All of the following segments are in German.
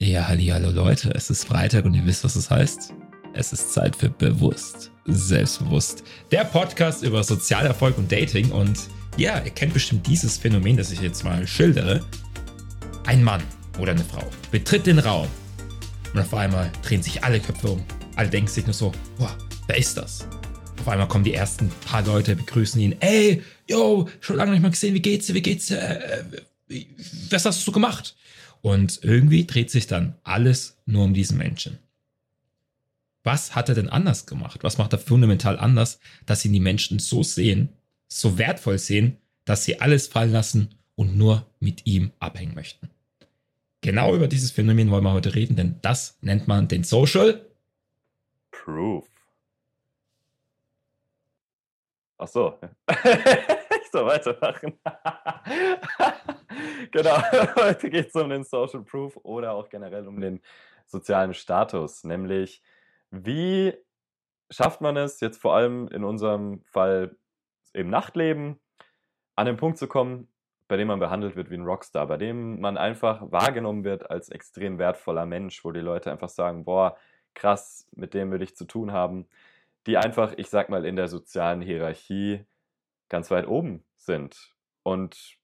Ja, hallo Leute, es ist Freitag und ihr wisst, was es das heißt. Es ist Zeit für Bewusst, Selbstbewusst. Der Podcast über Sozialerfolg und Dating und ja, ihr kennt bestimmt dieses Phänomen, das ich jetzt mal schildere. Ein Mann oder eine Frau betritt den Raum und auf einmal drehen sich alle Köpfe um. Alle denken sich nur so, boah, wer ist das? Auf einmal kommen die ersten paar Leute, begrüßen ihn. Ey, yo, schon lange nicht mal gesehen, wie geht's dir, wie geht's dir? Äh, äh, was hast du gemacht? Und irgendwie dreht sich dann alles nur um diesen Menschen. Was hat er denn anders gemacht? Was macht er fundamental anders, dass ihn die Menschen so sehen, so wertvoll sehen, dass sie alles fallen lassen und nur mit ihm abhängen möchten? Genau über dieses Phänomen wollen wir heute reden, denn das nennt man den Social Proof. Ach so. ich soll weitermachen. genau, heute geht es um den Social Proof oder auch generell um den sozialen Status, nämlich wie schafft man es jetzt vor allem in unserem Fall im Nachtleben an den Punkt zu kommen, bei dem man behandelt wird wie ein Rockstar, bei dem man einfach wahrgenommen wird als extrem wertvoller Mensch, wo die Leute einfach sagen, boah, krass, mit dem würde ich zu tun haben, die einfach, ich sag mal, in der sozialen Hierarchie ganz weit oben sind. Und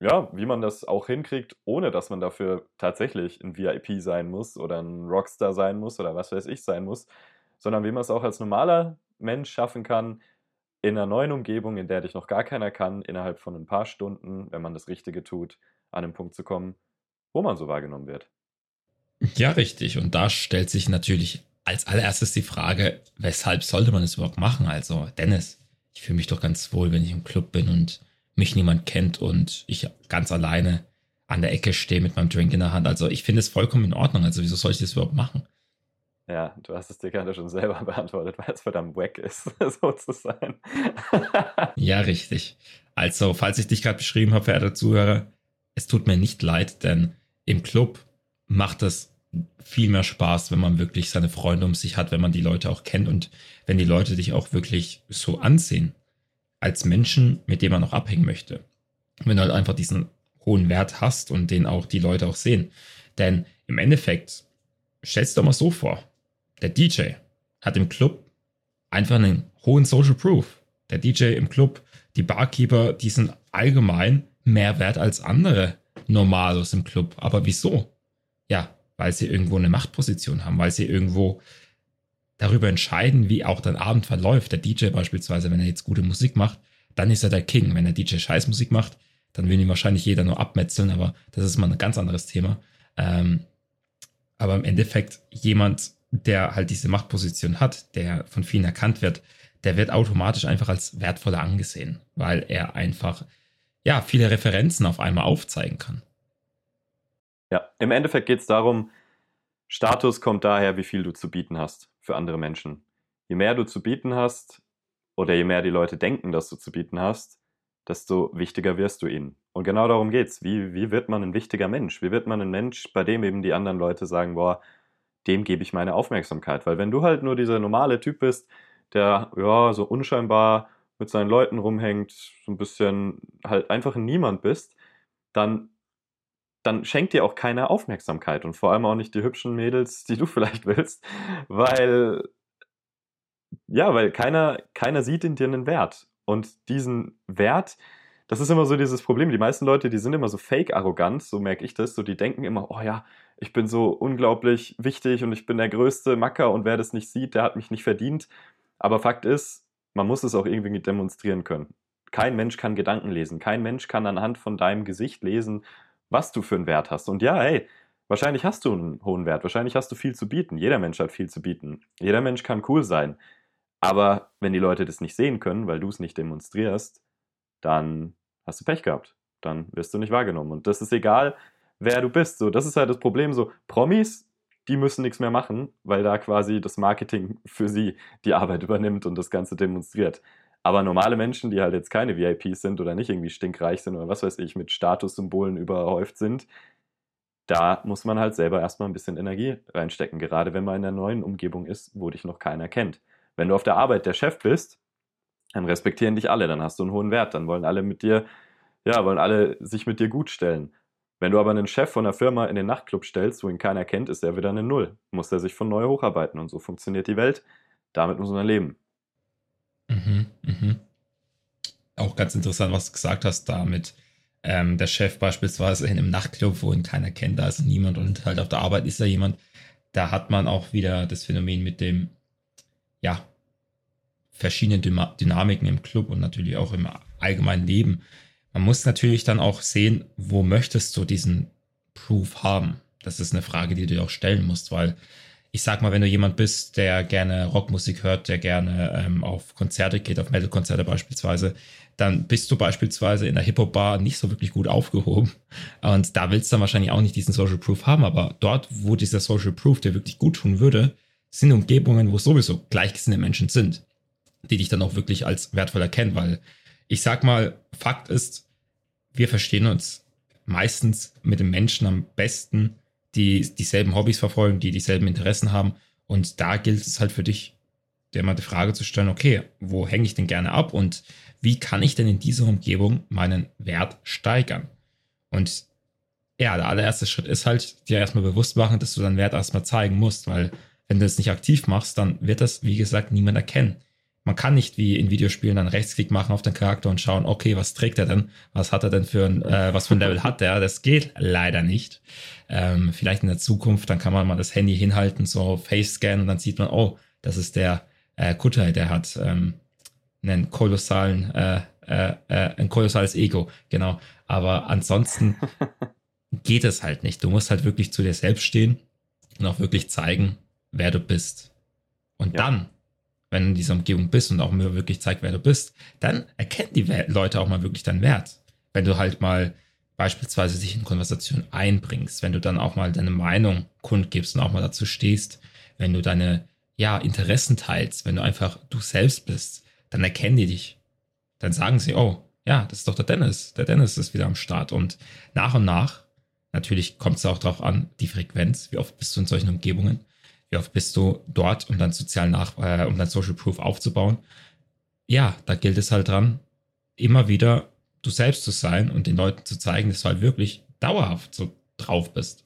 ja, wie man das auch hinkriegt, ohne dass man dafür tatsächlich ein VIP sein muss oder ein Rockstar sein muss oder was weiß ich sein muss, sondern wie man es auch als normaler Mensch schaffen kann, in einer neuen Umgebung, in der dich noch gar keiner kann, innerhalb von ein paar Stunden, wenn man das Richtige tut, an den Punkt zu kommen, wo man so wahrgenommen wird. Ja, richtig. Und da stellt sich natürlich als allererstes die Frage, weshalb sollte man es überhaupt machen? Also, Dennis, ich fühle mich doch ganz wohl, wenn ich im Club bin und mich niemand kennt und ich ganz alleine an der Ecke stehe mit meinem Drink in der Hand. Also ich finde es vollkommen in Ordnung. Also wieso soll ich das überhaupt machen? Ja, du hast es dir gerade schon selber beantwortet, weil es verdammt wack ist, so zu sein. ja, richtig. Also, falls ich dich gerade beschrieben habe, verehrter Zuhörer, es tut mir nicht leid, denn im Club macht es viel mehr Spaß, wenn man wirklich seine Freunde um sich hat, wenn man die Leute auch kennt und wenn die Leute dich auch wirklich so ansehen als Menschen, mit dem man auch abhängen möchte. Wenn du halt einfach diesen hohen Wert hast und den auch die Leute auch sehen. Denn im Endeffekt, stellst du dir mal so vor, der DJ hat im Club einfach einen hohen Social Proof. Der DJ im Club, die Barkeeper, die sind allgemein mehr wert als andere Normalos im Club. Aber wieso? Ja, weil sie irgendwo eine Machtposition haben, weil sie irgendwo darüber entscheiden, wie auch dein Abend verläuft. Der DJ beispielsweise, wenn er jetzt gute Musik macht, dann ist er der King. Wenn der DJ Scheißmusik macht, dann will ihn wahrscheinlich jeder nur abmetzeln, aber das ist mal ein ganz anderes Thema. Ähm, aber im Endeffekt jemand, der halt diese Machtposition hat, der von vielen erkannt wird, der wird automatisch einfach als wertvoller angesehen, weil er einfach ja viele Referenzen auf einmal aufzeigen kann. Ja, im Endeffekt geht es darum, Status kommt daher, wie viel du zu bieten hast für andere Menschen. Je mehr du zu bieten hast oder je mehr die Leute denken, dass du zu bieten hast, desto wichtiger wirst du ihnen. Und genau darum geht's. Wie, wie wird man ein wichtiger Mensch? Wie wird man ein Mensch, bei dem eben die anderen Leute sagen, boah, dem gebe ich meine Aufmerksamkeit? Weil wenn du halt nur dieser normale Typ bist, der ja so unscheinbar mit seinen Leuten rumhängt, so ein bisschen halt einfach niemand bist, dann dann schenkt dir auch keiner Aufmerksamkeit und vor allem auch nicht die hübschen Mädels, die du vielleicht willst, weil ja, weil keiner keiner sieht in dir einen Wert und diesen Wert, das ist immer so dieses Problem. Die meisten Leute, die sind immer so fake arrogant, so merke ich das, so die denken immer, oh ja, ich bin so unglaublich wichtig und ich bin der größte Macker und wer das nicht sieht, der hat mich nicht verdient. Aber Fakt ist, man muss es auch irgendwie demonstrieren können. Kein Mensch kann Gedanken lesen. Kein Mensch kann anhand von deinem Gesicht lesen, was du für einen Wert hast. Und ja, hey, wahrscheinlich hast du einen hohen Wert, wahrscheinlich hast du viel zu bieten. Jeder Mensch hat viel zu bieten. Jeder Mensch kann cool sein. Aber wenn die Leute das nicht sehen können, weil du es nicht demonstrierst, dann hast du Pech gehabt. Dann wirst du nicht wahrgenommen. Und das ist egal, wer du bist. So, das ist halt das Problem. So, Promis, die müssen nichts mehr machen, weil da quasi das Marketing für sie die Arbeit übernimmt und das Ganze demonstriert. Aber normale Menschen, die halt jetzt keine VIPs sind oder nicht irgendwie stinkreich sind oder was weiß ich, mit Statussymbolen überhäuft sind, da muss man halt selber erstmal ein bisschen Energie reinstecken, gerade wenn man in einer neuen Umgebung ist, wo dich noch keiner kennt. Wenn du auf der Arbeit der Chef bist, dann respektieren dich alle, dann hast du einen hohen Wert, dann wollen alle mit dir, ja, wollen alle sich mit dir gut stellen. Wenn du aber einen Chef von einer Firma in den Nachtclub stellst, wo ihn keiner kennt, ist er wieder eine Null. Muss er sich von neu hocharbeiten und so funktioniert die Welt. Damit muss man leben. Mhm, mhm. Auch ganz interessant, was du gesagt hast, damit ähm, der Chef beispielsweise in einem Nachtclub, wo ihn keiner kennt, da ist niemand und halt auf der Arbeit ist da jemand. Da hat man auch wieder das Phänomen mit dem, ja, verschiedenen Dynamiken im Club und natürlich auch im allgemeinen Leben. Man muss natürlich dann auch sehen, wo möchtest du diesen Proof haben? Das ist eine Frage, die du dir auch stellen musst, weil ich sag mal, wenn du jemand bist, der gerne Rockmusik hört, der gerne ähm, auf Konzerte geht, auf Metal-Konzerte beispielsweise, dann bist du beispielsweise in der Hip-Hop-Bar nicht so wirklich gut aufgehoben. Und da willst du dann wahrscheinlich auch nicht diesen Social Proof haben. Aber dort, wo dieser Social Proof dir wirklich gut tun würde, sind Umgebungen, wo sowieso gleichgesinnte Menschen sind, die dich dann auch wirklich als wertvoll erkennen. Weil ich sag mal, Fakt ist, wir verstehen uns meistens mit den Menschen am besten, die dieselben Hobbys verfolgen, die dieselben Interessen haben. Und da gilt es halt für dich, dir mal die Frage zu stellen, okay, wo hänge ich denn gerne ab und wie kann ich denn in dieser Umgebung meinen Wert steigern? Und ja, der allererste Schritt ist halt, dir erstmal bewusst machen, dass du deinen Wert erstmal zeigen musst, weil wenn du es nicht aktiv machst, dann wird das, wie gesagt, niemand erkennen. Man kann nicht wie in Videospielen dann Rechtsklick machen auf den Charakter und schauen, okay, was trägt er denn? Was hat er denn für ein, äh, was für ein Level hat er? Das geht leider nicht. Ähm, vielleicht in der Zukunft, dann kann man mal das Handy hinhalten, so Face Scan und dann sieht man, oh, das ist der äh, Kutai, der hat ähm, einen kolossalen, äh, äh, äh, ein kolossales Ego, genau. Aber ansonsten geht es halt nicht. Du musst halt wirklich zu dir selbst stehen und auch wirklich zeigen, wer du bist. Und ja. dann, wenn du in dieser Umgebung bist und auch mir wirklich zeigt, wer du bist, dann erkennen die Leute auch mal wirklich deinen Wert. Wenn du halt mal beispielsweise sich in Konversation einbringst, wenn du dann auch mal deine Meinung kundgibst und auch mal dazu stehst, wenn du deine ja, Interessen teilst, wenn du einfach du selbst bist, dann erkennen die dich. Dann sagen sie, oh, ja, das ist doch der Dennis. Der Dennis ist wieder am Start. Und nach und nach, natürlich kommt es auch darauf an, die Frequenz, wie oft bist du in solchen Umgebungen, wie oft bist du dort, um dein sozial nach, äh, um dein Social Proof aufzubauen. Ja, da gilt es halt dran, immer wieder du selbst zu sein und den Leuten zu zeigen, dass du halt wirklich dauerhaft so drauf bist.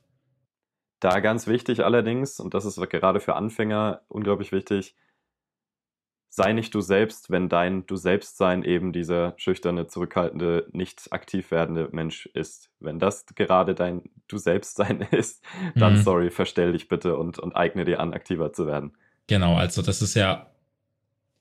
Da ganz wichtig allerdings, und das ist gerade für Anfänger unglaublich wichtig, sei nicht du selbst, wenn dein Du selbst sein eben dieser schüchterne, zurückhaltende, nicht aktiv werdende Mensch ist. Wenn das gerade dein Du selbst sein ist, dann mhm. sorry, verstell dich bitte und, und eigne dir an, aktiver zu werden. Genau, also das ist ja,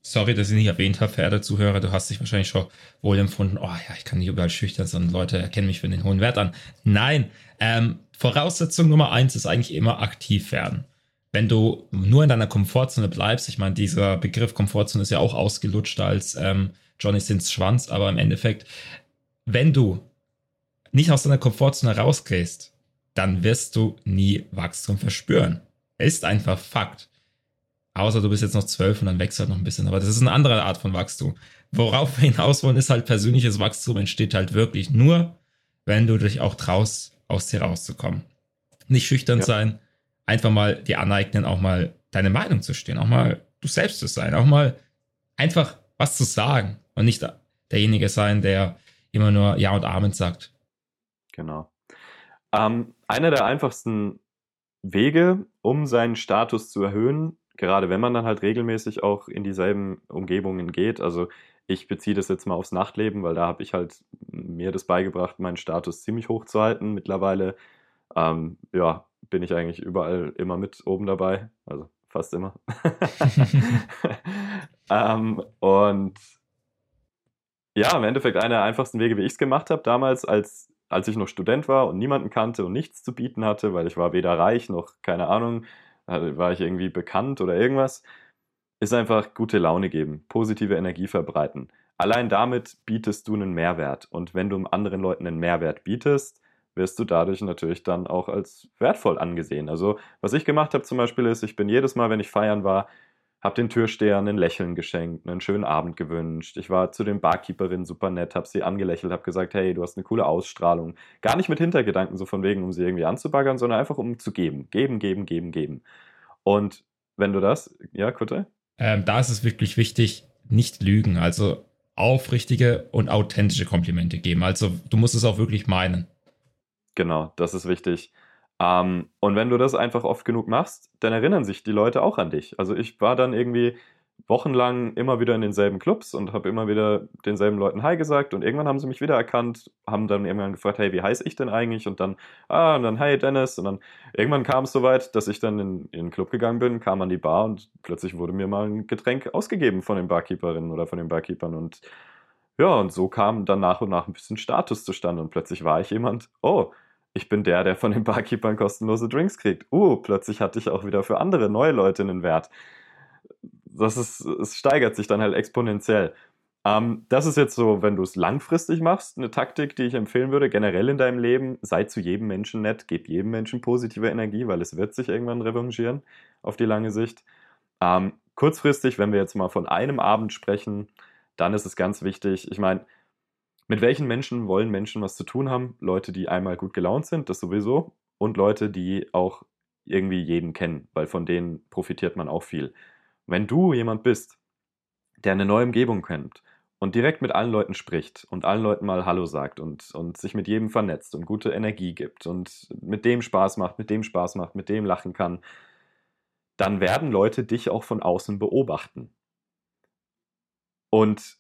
sorry, dass ich nicht erwähnt habe, verehrte Zuhörer, du hast dich wahrscheinlich schon wohl empfunden, oh ja, ich kann nicht überall schüchtern, sondern Leute erkennen mich für den hohen Wert an. Nein, ähm, Voraussetzung Nummer eins ist eigentlich immer aktiv werden wenn du nur in deiner Komfortzone bleibst, ich meine, dieser Begriff Komfortzone ist ja auch ausgelutscht als ähm, Johnny Sins Schwanz, aber im Endeffekt, wenn du nicht aus deiner Komfortzone rausgehst, dann wirst du nie Wachstum verspüren. Ist einfach Fakt. Außer du bist jetzt noch zwölf und dann wächst halt noch ein bisschen. Aber das ist eine andere Art von Wachstum. Worauf wir hinaus wollen, ist halt persönliches Wachstum entsteht halt wirklich nur, wenn du dich auch traust, aus dir rauszukommen. Nicht schüchtern ja. sein, einfach mal dir aneignen, auch mal deine Meinung zu stehen, auch mal du selbst zu sein, auch mal einfach was zu sagen und nicht derjenige sein, der immer nur Ja und Amen sagt. Genau. Ähm, einer der einfachsten Wege, um seinen Status zu erhöhen, gerade wenn man dann halt regelmäßig auch in dieselben Umgebungen geht, also ich beziehe das jetzt mal aufs Nachtleben, weil da habe ich halt mir das beigebracht, meinen Status ziemlich hoch zu halten. Mittlerweile ähm, ja, bin ich eigentlich überall immer mit oben dabei, also fast immer. ähm, und ja, im Endeffekt einer der einfachsten Wege, wie ich es gemacht habe, damals, als, als ich noch Student war und niemanden kannte und nichts zu bieten hatte, weil ich war weder reich noch, keine Ahnung, war ich irgendwie bekannt oder irgendwas, ist einfach gute Laune geben, positive Energie verbreiten. Allein damit bietest du einen Mehrwert. Und wenn du anderen Leuten einen Mehrwert bietest, wirst du dadurch natürlich dann auch als wertvoll angesehen. Also was ich gemacht habe zum Beispiel ist, ich bin jedes Mal, wenn ich feiern war, habe den Türstehern ein Lächeln geschenkt, einen schönen Abend gewünscht. Ich war zu den Barkeeperinnen super nett, habe sie angelächelt, habe gesagt, hey, du hast eine coole Ausstrahlung. Gar nicht mit Hintergedanken so von wegen, um sie irgendwie anzubaggern, sondern einfach um zu geben. Geben, geben, geben, geben. Und wenn du das, ja, Kutte? Ähm, da ist es wirklich wichtig, nicht lügen. Also aufrichtige und authentische Komplimente geben. Also du musst es auch wirklich meinen. Genau, das ist wichtig. Ähm, und wenn du das einfach oft genug machst, dann erinnern sich die Leute auch an dich. Also ich war dann irgendwie wochenlang immer wieder in denselben Clubs und habe immer wieder denselben Leuten Hi gesagt und irgendwann haben sie mich wieder erkannt, haben dann irgendwann gefragt, hey, wie heiße ich denn eigentlich? Und dann, ah, und dann, hi Dennis. Und dann irgendwann kam es soweit, dass ich dann in, in den Club gegangen bin, kam an die Bar und plötzlich wurde mir mal ein Getränk ausgegeben von den Barkeeperinnen oder von den Barkeepern und ja, und so kam dann nach und nach ein bisschen Status zustande und plötzlich war ich jemand, oh, ich bin der, der von den Barkeepern kostenlose Drinks kriegt. Uh, plötzlich hatte ich auch wieder für andere neue Leute einen Wert das ist, es steigert sich dann halt exponentiell. Ähm, das ist jetzt so, wenn du es langfristig machst, eine Taktik, die ich empfehlen würde, generell in deinem Leben, sei zu jedem Menschen nett, gib jedem Menschen positive Energie, weil es wird sich irgendwann revanchieren auf die lange Sicht. Ähm, kurzfristig, wenn wir jetzt mal von einem Abend sprechen, dann ist es ganz wichtig, ich meine, mit welchen Menschen wollen Menschen was zu tun haben? Leute, die einmal gut gelaunt sind, das sowieso, und Leute, die auch irgendwie jeden kennen, weil von denen profitiert man auch viel. Wenn du jemand bist, der eine neue Umgebung kennt und direkt mit allen Leuten spricht und allen Leuten mal Hallo sagt und, und sich mit jedem vernetzt und gute Energie gibt und mit dem Spaß macht, mit dem Spaß macht, mit dem lachen kann, dann werden Leute dich auch von außen beobachten. Und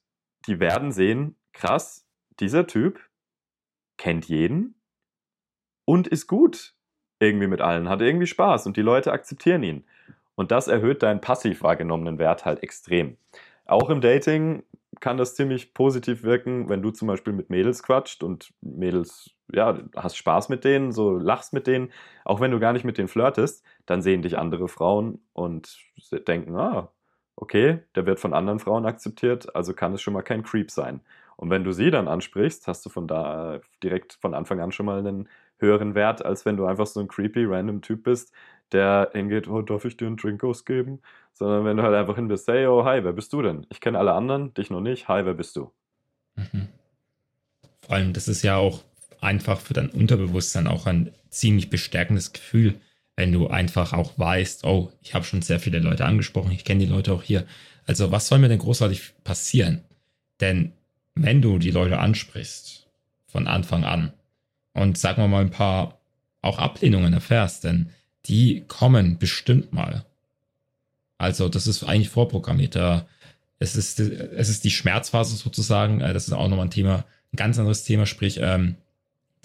die werden sehen, krass, dieser Typ kennt jeden und ist gut irgendwie mit allen, hat irgendwie Spaß und die Leute akzeptieren ihn. Und das erhöht deinen passiv wahrgenommenen Wert halt extrem. Auch im Dating kann das ziemlich positiv wirken, wenn du zum Beispiel mit Mädels quatscht und Mädels, ja, hast Spaß mit denen, so lachst mit denen, auch wenn du gar nicht mit denen flirtest, dann sehen dich andere Frauen und denken, ah, okay, der wird von anderen Frauen akzeptiert, also kann es schon mal kein Creep sein. Und wenn du sie dann ansprichst, hast du von da direkt von Anfang an schon mal einen höheren Wert, als wenn du einfach so ein creepy, random Typ bist, der hingeht, oh, darf ich dir einen Drink ausgeben? Sondern wenn du halt einfach hin bist, hey, oh, hi, wer bist du denn? Ich kenne alle anderen, dich noch nicht, hi, wer bist du? Mhm. Vor allem, das ist ja auch einfach für dein Unterbewusstsein auch ein ziemlich bestärkendes Gefühl, wenn du einfach auch weißt, oh, ich habe schon sehr viele Leute angesprochen, ich kenne die Leute auch hier. Also was soll mir denn großartig passieren? Denn wenn du die Leute ansprichst von Anfang an und sagen wir mal ein paar auch Ablehnungen erfährst, denn die kommen bestimmt mal. Also das ist eigentlich vorprogrammiert. Es ist, es ist die Schmerzphase sozusagen. Äh, das ist auch nochmal ein Thema, ein ganz anderes Thema, sprich ähm,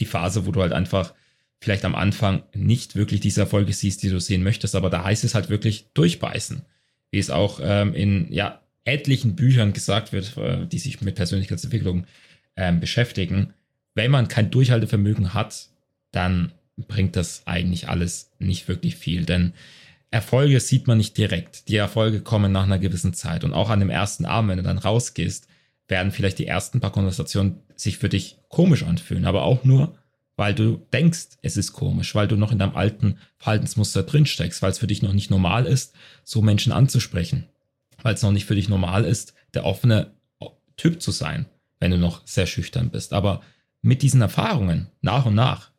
die Phase, wo du halt einfach vielleicht am Anfang nicht wirklich diese Erfolge siehst, die du sehen möchtest, aber da heißt es halt wirklich durchbeißen. Wie es auch ähm, in ja, etlichen Büchern gesagt wird, äh, die sich mit Persönlichkeitsentwicklung ähm, beschäftigen. Wenn man kein Durchhaltevermögen hat, dann bringt das eigentlich alles nicht wirklich viel, denn Erfolge sieht man nicht direkt. Die Erfolge kommen nach einer gewissen Zeit. Und auch an dem ersten Abend, wenn du dann rausgehst, werden vielleicht die ersten paar Konversationen sich für dich komisch anfühlen, aber auch nur, weil du denkst, es ist komisch, weil du noch in deinem alten Verhaltensmuster drinsteckst, weil es für dich noch nicht normal ist, so Menschen anzusprechen, weil es noch nicht für dich normal ist, der offene Typ zu sein, wenn du noch sehr schüchtern bist. Aber mit diesen Erfahrungen nach und nach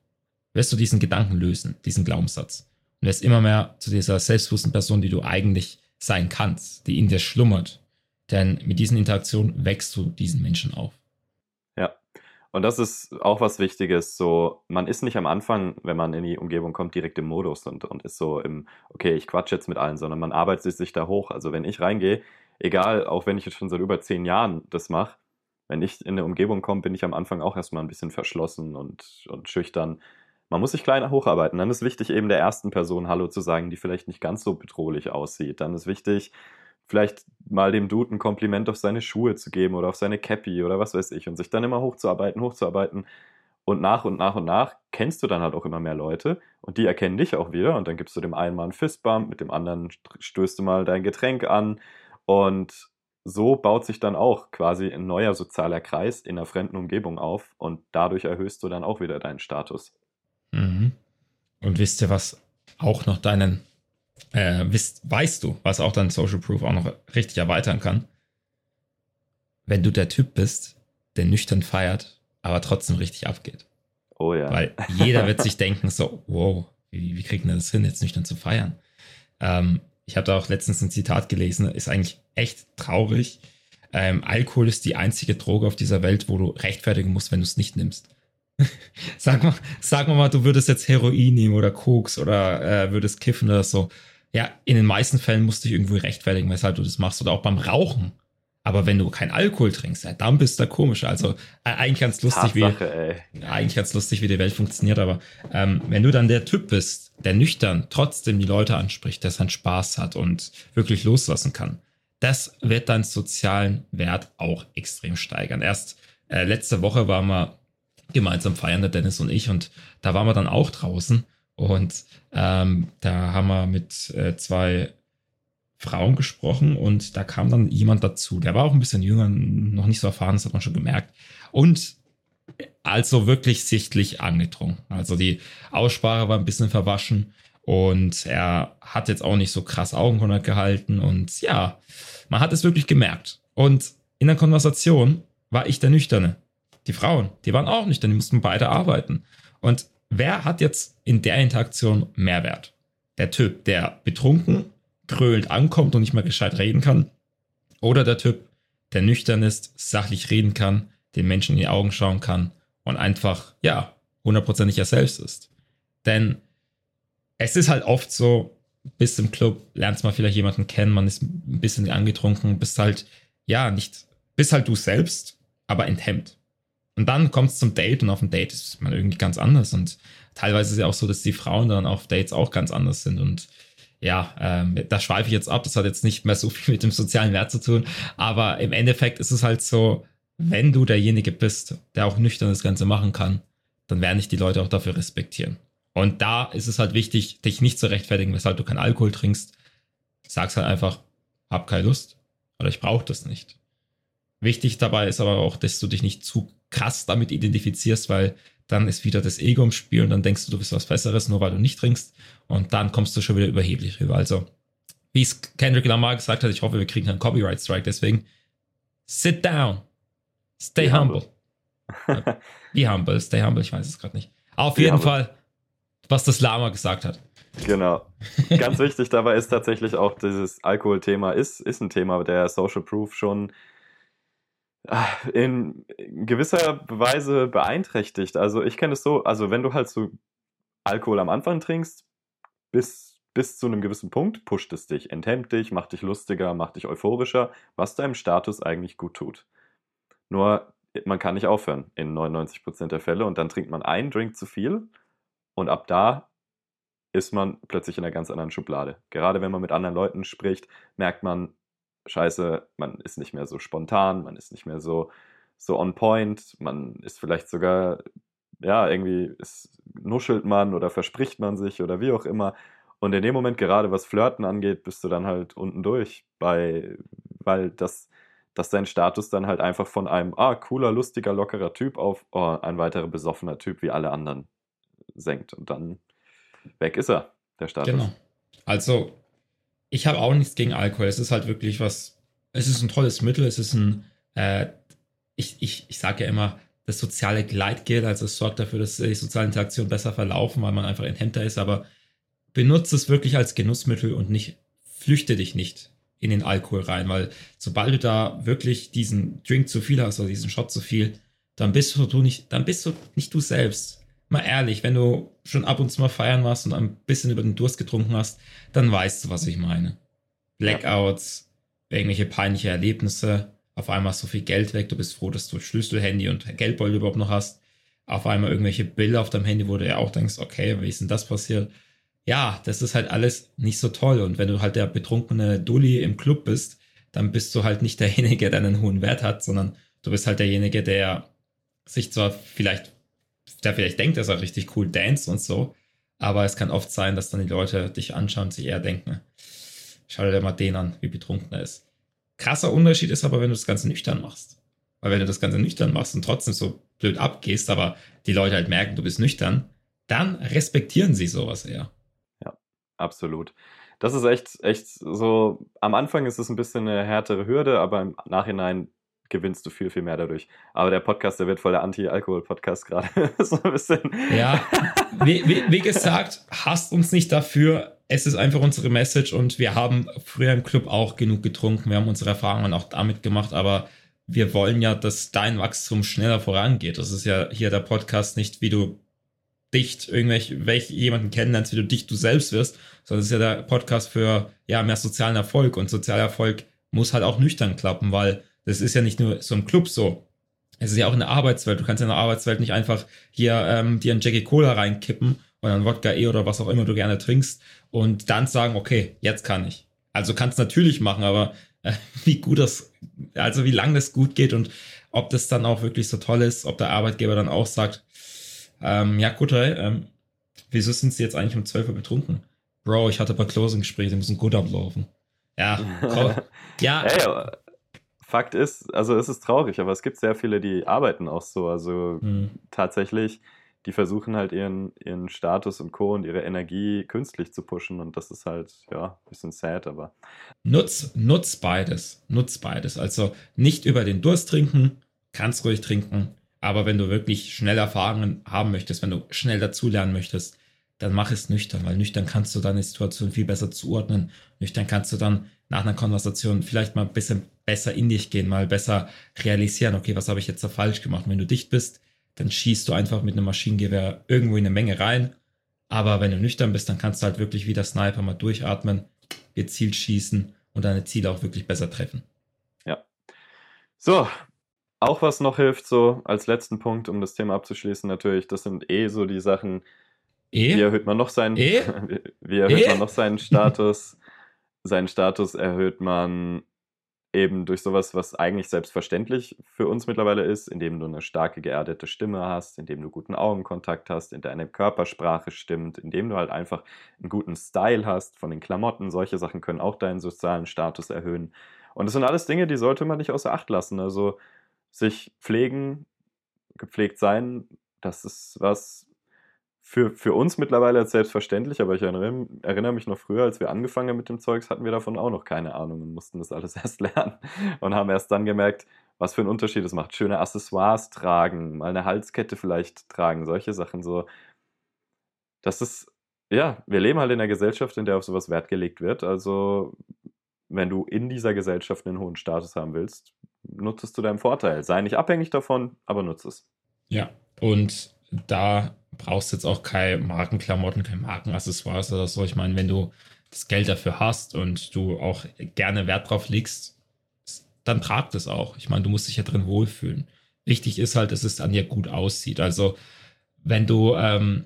wirst du diesen Gedanken lösen, diesen Glaubenssatz. Und wirst immer mehr zu dieser selbstbewussten Person, die du eigentlich sein kannst, die in dir schlummert. Denn mit diesen Interaktionen wächst du diesen Menschen auf. Und das ist auch was Wichtiges. So, man ist nicht am Anfang, wenn man in die Umgebung kommt, direkt im Modus und, und ist so im, okay, ich quatsche jetzt mit allen, sondern man arbeitet sich da hoch. Also wenn ich reingehe, egal, auch wenn ich jetzt schon seit über zehn Jahren das mache, wenn ich in eine Umgebung komme, bin ich am Anfang auch erstmal ein bisschen verschlossen und, und schüchtern. Man muss sich klein hocharbeiten. Dann ist wichtig, eben der ersten Person Hallo zu sagen, die vielleicht nicht ganz so bedrohlich aussieht. Dann ist wichtig, vielleicht mal dem Dude ein Kompliment auf seine Schuhe zu geben oder auf seine Cappy oder was weiß ich und sich dann immer hochzuarbeiten, hochzuarbeiten. Und nach und nach und nach kennst du dann halt auch immer mehr Leute und die erkennen dich auch wieder und dann gibst du dem einen mal einen Fistbump, mit dem anderen stößt du mal dein Getränk an und so baut sich dann auch quasi ein neuer sozialer Kreis in einer fremden Umgebung auf und dadurch erhöhst du dann auch wieder deinen Status. Mhm. Und wisst ihr, was auch noch deinen, äh, wisst, weißt du, was auch deinen Social Proof auch noch richtig erweitern kann? Wenn du der Typ bist, der nüchtern feiert, aber trotzdem richtig abgeht. Oh ja. Weil jeder wird sich denken, so, wow, wie, wie kriegt man das hin, jetzt nüchtern zu feiern? Ähm, ich habe da auch letztens ein Zitat gelesen, ist eigentlich echt traurig. Ähm, Alkohol ist die einzige Droge auf dieser Welt, wo du rechtfertigen musst, wenn du es nicht nimmst. sag mal, sag mal, du würdest jetzt Heroin nehmen oder Koks oder äh, würdest kiffen oder so. Ja, in den meisten Fällen musst du dich irgendwie rechtfertigen, weshalb du das machst oder auch beim Rauchen. Aber wenn du keinen Alkohol trinkst, ja, dann bist du komisch. Also äh, eigentlich ganz lustig, Tatsache, wie eigentlich ganz lustig, wie die Welt funktioniert. Aber ähm, wenn du dann der Typ bist, der nüchtern trotzdem die Leute anspricht, der seinen Spaß hat und wirklich loslassen kann, das wird deinen sozialen Wert auch extrem steigern. Erst äh, letzte Woche waren wir gemeinsam feiern, der Dennis und ich, und da waren wir dann auch draußen und ähm, da haben wir mit äh, zwei Frauen gesprochen und da kam dann jemand dazu, der war auch ein bisschen jünger, noch nicht so erfahren, das hat man schon gemerkt. Und also wirklich sichtlich angetrunken. Also die Aussprache war ein bisschen verwaschen und er hat jetzt auch nicht so krass Augenkontakt gehalten und ja, man hat es wirklich gemerkt. Und in der Konversation war ich der Nüchterne. Die Frauen, die waren auch nüchtern, die mussten beide arbeiten. Und wer hat jetzt in der Interaktion Mehrwert? Der Typ, der betrunken grölend ankommt und nicht mal gescheit reden kann. Oder der Typ, der nüchtern ist, sachlich reden kann, den Menschen in die Augen schauen kann und einfach, ja, hundertprozentig er selbst ist. Denn es ist halt oft so, bist im Club, lernst mal vielleicht jemanden kennen, man ist ein bisschen angetrunken, bist halt, ja, nicht, bist halt du selbst, aber enthemmt. Und dann kommt es zum Date und auf dem Date ist man irgendwie ganz anders. Und teilweise ist es ja auch so, dass die Frauen dann auf Dates auch ganz anders sind. Und ja, ähm, da schweife ich jetzt ab. Das hat jetzt nicht mehr so viel mit dem sozialen Wert zu tun. Aber im Endeffekt ist es halt so, wenn du derjenige bist, der auch nüchtern das Ganze machen kann, dann werden dich die Leute auch dafür respektieren. Und da ist es halt wichtig, dich nicht zu rechtfertigen, weshalb du keinen Alkohol trinkst. Sag's halt einfach, hab keine Lust oder ich brauche das nicht. Wichtig dabei ist aber auch, dass du dich nicht zu krass damit identifizierst, weil dann ist wieder das Ego im Spiel und dann denkst du, du bist was Besseres, nur weil du nicht trinkst und dann kommst du schon wieder überheblich rüber. Also, wie es Kendrick Lamar gesagt hat, ich hoffe, wir kriegen einen Copyright Strike, deswegen sit down, stay Be humble. humble. Be humble, stay humble, ich weiß es gerade nicht. Auf Be jeden humble. Fall, was das Lama gesagt hat. Genau. Ganz wichtig dabei ist tatsächlich auch dieses Alkoholthema ist, ist ein Thema der Social Proof schon in gewisser Weise beeinträchtigt. Also ich kenne es so, also wenn du halt so Alkohol am Anfang trinkst, bis, bis zu einem gewissen Punkt pusht es dich, enthemmt dich, macht dich lustiger, macht dich euphorischer, was deinem Status eigentlich gut tut. Nur man kann nicht aufhören in 99% der Fälle und dann trinkt man einen Drink zu viel und ab da ist man plötzlich in einer ganz anderen Schublade. Gerade wenn man mit anderen Leuten spricht, merkt man, scheiße, man ist nicht mehr so spontan, man ist nicht mehr so, so on point, man ist vielleicht sogar, ja, irgendwie ist, nuschelt man oder verspricht man sich oder wie auch immer. Und in dem Moment, gerade was Flirten angeht, bist du dann halt unten durch, bei, weil das, dass dein Status dann halt einfach von einem, ah, cooler, lustiger, lockerer Typ auf oh, ein weiterer besoffener Typ wie alle anderen senkt. Und dann weg ist er, der Status. Genau. Also ich habe auch nichts gegen Alkohol. Es ist halt wirklich was, es ist ein tolles Mittel, es ist ein, äh, ich, ich, ich sage ja immer, das soziale Gleitgel, also es sorgt dafür, dass die sozialen Interaktionen besser verlaufen, weil man einfach enthemmter ist, aber benutze es wirklich als Genussmittel und nicht, flüchte dich nicht in den Alkohol rein, weil sobald du da wirklich diesen Drink zu viel hast oder diesen Shot zu viel, dann bist du nicht, dann bist du nicht du selbst mal ehrlich, wenn du schon ab und zu mal feiern warst und ein bisschen über den Durst getrunken hast, dann weißt du, was ich meine. Blackouts, irgendwelche peinliche Erlebnisse, auf einmal so viel Geld weg, du bist froh, dass du Schlüssel, Handy und Geldbeutel überhaupt noch hast. Auf einmal irgendwelche Bilder auf deinem Handy, wo du ja auch denkst, okay, wie ist denn das passiert? Ja, das ist halt alles nicht so toll. Und wenn du halt der betrunkene Dulli im Club bist, dann bist du halt nicht derjenige, der einen hohen Wert hat, sondern du bist halt derjenige, der sich zwar vielleicht der vielleicht denkt, dass er richtig cool dance und so. Aber es kann oft sein, dass dann die Leute dich anschauen und sich eher denken, schau dir mal den an, wie betrunken er ist. Krasser Unterschied ist aber, wenn du das Ganze nüchtern machst. Weil wenn du das Ganze nüchtern machst und trotzdem so blöd abgehst, aber die Leute halt merken, du bist nüchtern, dann respektieren sie sowas eher. Ja, absolut. Das ist echt, echt so, am Anfang ist es ein bisschen eine härtere Hürde, aber im Nachhinein gewinnst du viel, viel mehr dadurch. Aber der Podcast, der wird voll der Anti-Alkohol-Podcast gerade. so ein bisschen. Ja, wie, wie, wie, gesagt, hasst uns nicht dafür. Es ist einfach unsere Message und wir haben früher im Club auch genug getrunken. Wir haben unsere Erfahrungen auch damit gemacht, aber wir wollen ja, dass dein Wachstum schneller vorangeht. Das ist ja hier der Podcast nicht, wie du dicht irgendwelche welche, jemanden kennenlernst, wie du dicht du selbst wirst, sondern es ist ja der Podcast für ja mehr sozialen Erfolg und sozialer Erfolg muss halt auch nüchtern klappen, weil das ist ja nicht nur so im Club so. Es ist ja auch in der Arbeitswelt. Du kannst in der Arbeitswelt nicht einfach hier ähm, dir ein Jackie Cola reinkippen oder ein Wodka E oder was auch immer du gerne trinkst und dann sagen, okay, jetzt kann ich. Also kannst natürlich machen, aber äh, wie gut das, also wie lang das gut geht und ob das dann auch wirklich so toll ist, ob der Arbeitgeber dann auch sagt, ähm, ja gut, hey, ähm, wieso sind sie jetzt eigentlich um 12 Uhr betrunken? Bro, ich hatte ein paar Closing-Gespräche, die müssen gut ablaufen. Ja, ja. Hey, Fakt ist, also es ist traurig, aber es gibt sehr viele, die arbeiten auch so. Also hm. tatsächlich, die versuchen halt ihren, ihren Status und Co. und ihre Energie künstlich zu pushen und das ist halt, ja, ein bisschen sad, aber. Nutz, nutz beides. Nutz beides. Also nicht über den Durst trinken, kannst ruhig trinken, aber wenn du wirklich schnell Erfahrungen haben möchtest, wenn du schnell dazulernen möchtest, dann mach es nüchtern, weil nüchtern kannst du deine Situation viel besser zuordnen. Nüchtern kannst du dann nach einer Konversation vielleicht mal ein bisschen besser in dich gehen, mal besser realisieren, okay, was habe ich jetzt da falsch gemacht? Und wenn du dicht bist, dann schießt du einfach mit einem Maschinengewehr irgendwo in eine Menge rein. Aber wenn du nüchtern bist, dann kannst du halt wirklich wie der Sniper mal durchatmen, gezielt schießen und deine Ziele auch wirklich besser treffen. Ja. So, auch was noch hilft, so als letzten Punkt, um das Thema abzuschließen, natürlich, das sind eh so die Sachen, E? Wie erhöht man noch seinen, e? wie erhöht e? man noch seinen Status? seinen Status erhöht man eben durch sowas, was eigentlich selbstverständlich für uns mittlerweile ist, indem du eine starke geerdete Stimme hast, indem du guten Augenkontakt hast, in deine Körpersprache stimmt, indem du halt einfach einen guten Style hast von den Klamotten. Solche Sachen können auch deinen sozialen Status erhöhen. Und das sind alles Dinge, die sollte man nicht außer Acht lassen. Also sich pflegen, gepflegt sein, das ist was, für, für uns mittlerweile als selbstverständlich, aber ich erinnere, erinnere, mich noch früher, als wir angefangen haben mit dem Zeugs, hatten wir davon auch noch keine Ahnung und mussten das alles erst lernen und haben erst dann gemerkt, was für einen Unterschied es macht. Schöne Accessoires tragen, mal eine Halskette vielleicht tragen, solche Sachen so. Das ist, ja, wir leben halt in einer Gesellschaft, in der auf sowas Wert gelegt wird. Also, wenn du in dieser Gesellschaft einen hohen Status haben willst, nutzt es zu deinem Vorteil. Sei nicht abhängig davon, aber nutze es. Ja, und da brauchst jetzt auch keine Markenklamotten, keine Markenaccessoires oder so. Ich meine, wenn du das Geld dafür hast und du auch gerne Wert drauf legst, dann trag das auch. Ich meine, du musst dich ja drin wohlfühlen. Wichtig ist halt, dass es an dir gut aussieht. Also, wenn du ähm,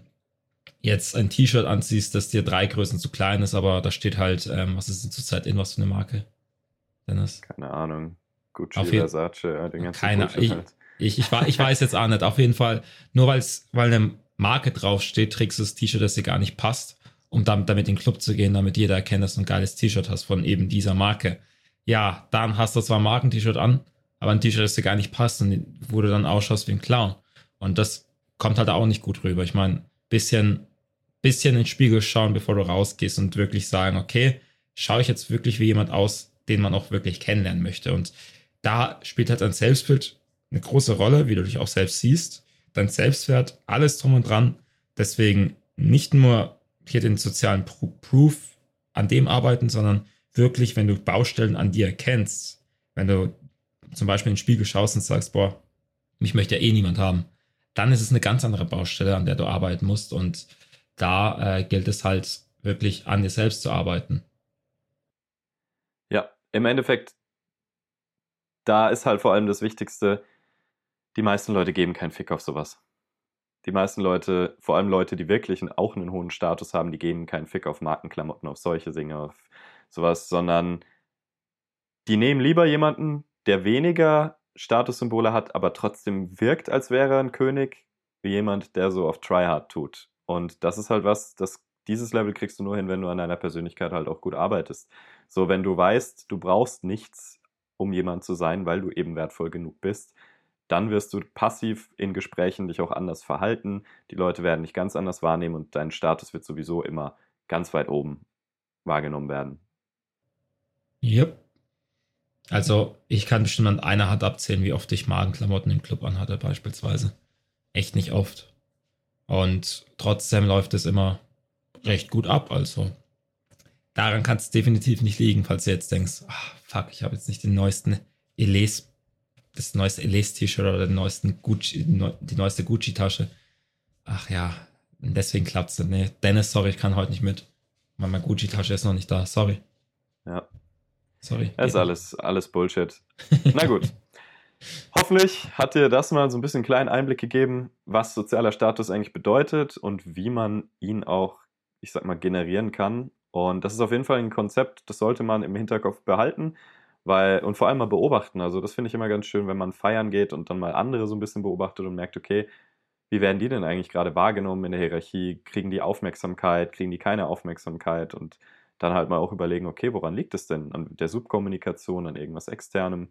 jetzt ein T-Shirt anziehst, das dir drei Größen zu klein ist, aber da steht halt, ähm, was ist denn zurzeit in, was für eine Marke? Dennis? Keine Ahnung. Gucci, Versace, den ganzen Keine, ich, halt. ich, ich, ich weiß jetzt auch nicht. Auf jeden Fall, nur weil's, weil eine Marke draufsteht, trägst du das T-Shirt, das dir gar nicht passt, um damit, damit in den Club zu gehen, damit jeder erkennt, dass du ein geiles T-Shirt hast von eben dieser Marke. Ja, dann hast du zwar ein Marken-T-Shirt an, aber ein T-Shirt, das dir gar nicht passt und wo du dann ausschaust wie ein Clown. Und das kommt halt auch nicht gut rüber. Ich meine, bisschen, bisschen in den Spiegel schauen, bevor du rausgehst und wirklich sagen, okay, schaue ich jetzt wirklich wie jemand aus, den man auch wirklich kennenlernen möchte. Und da spielt halt ein Selbstbild eine große Rolle, wie du dich auch selbst siehst dein Selbstwert, alles drum und dran. Deswegen nicht nur hier den sozialen Proof an dem arbeiten, sondern wirklich, wenn du Baustellen an dir erkennst, wenn du zum Beispiel in den Spiegel schaust und sagst, boah, mich möchte ja eh niemand haben, dann ist es eine ganz andere Baustelle, an der du arbeiten musst. Und da äh, gilt es halt wirklich an dir selbst zu arbeiten. Ja, im Endeffekt, da ist halt vor allem das Wichtigste, die meisten Leute geben keinen Fick auf sowas. Die meisten Leute, vor allem Leute, die wirklich auch einen hohen Status haben, die geben keinen Fick auf Markenklamotten, auf solche Dinge, auf sowas, sondern die nehmen lieber jemanden, der weniger Statussymbole hat, aber trotzdem wirkt, als wäre er ein König, wie jemand, der so auf Tryhard tut. Und das ist halt was, das, dieses Level kriegst du nur hin, wenn du an deiner Persönlichkeit halt auch gut arbeitest. So, wenn du weißt, du brauchst nichts, um jemand zu sein, weil du eben wertvoll genug bist, dann wirst du passiv in Gesprächen dich auch anders verhalten. Die Leute werden dich ganz anders wahrnehmen und dein Status wird sowieso immer ganz weit oben wahrgenommen werden. Yep. Also ich kann bestimmt an einer Hand abzählen, wie oft ich Magenklamotten im Club anhatte beispielsweise. Echt nicht oft. Und trotzdem läuft es immer recht gut ab. Also daran kann es definitiv nicht liegen, falls du jetzt denkst, ach, fuck, ich habe jetzt nicht den neuesten Eles das neueste Elise-T-Shirt oder den neuesten Gucci, die neueste Gucci-Tasche. Ach ja, deswegen klappt es Nee, Dennis, sorry, ich kann heute nicht mit. Meine Gucci-Tasche ist noch nicht da. Sorry. Ja. Sorry. Das ist alles, alles Bullshit. Na gut. Hoffentlich hat dir das mal so ein bisschen einen kleinen Einblick gegeben, was sozialer Status eigentlich bedeutet und wie man ihn auch, ich sag mal, generieren kann. Und das ist auf jeden Fall ein Konzept, das sollte man im Hinterkopf behalten, weil, und vor allem mal beobachten. Also, das finde ich immer ganz schön, wenn man feiern geht und dann mal andere so ein bisschen beobachtet und merkt, okay, wie werden die denn eigentlich gerade wahrgenommen in der Hierarchie? Kriegen die Aufmerksamkeit? Kriegen die keine Aufmerksamkeit? Und dann halt mal auch überlegen, okay, woran liegt es denn? An der Subkommunikation, an irgendwas externem?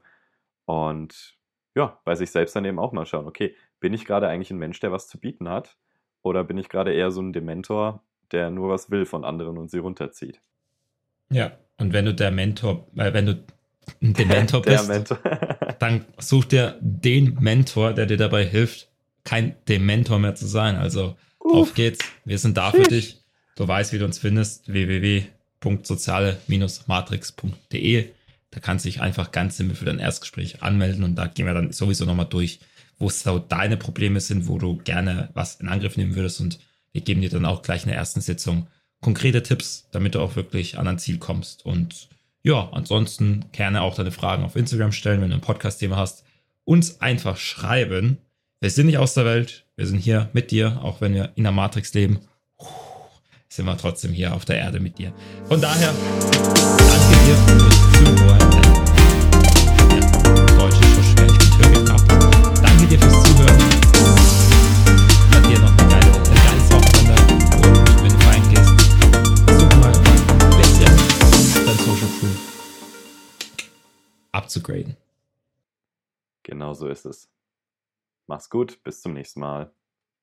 Und ja, bei sich selbst dann eben auch mal schauen, okay, bin ich gerade eigentlich ein Mensch, der was zu bieten hat? Oder bin ich gerade eher so ein Dementor, der nur was will von anderen und sie runterzieht? Ja, und wenn du der Mentor, äh, wenn du ein Dementor bist, Mentor. dann such dir den Mentor, der dir dabei hilft, kein Dementor mehr zu sein. Also Uff. auf geht's. Wir sind da für dich. Du weißt, wie du uns findest. www.soziale-matrix.de. Da kannst du dich einfach ganz simpel für dein Erstgespräch anmelden und da gehen wir dann sowieso nochmal durch, wo so deine Probleme sind, wo du gerne was in Angriff nehmen würdest und wir geben dir dann auch gleich in der ersten Sitzung konkrete Tipps, damit du auch wirklich an ein Ziel kommst. Und ja, ansonsten gerne auch deine Fragen auf Instagram stellen, wenn du ein Podcast-Thema hast. Uns einfach schreiben. Wir sind nicht aus der Welt, wir sind hier mit dir, auch wenn wir in der Matrix leben. Sind wir trotzdem hier auf der Erde mit dir. Von daher, danke dir abzugraden. Genau so ist es. Mach's gut, bis zum nächsten Mal.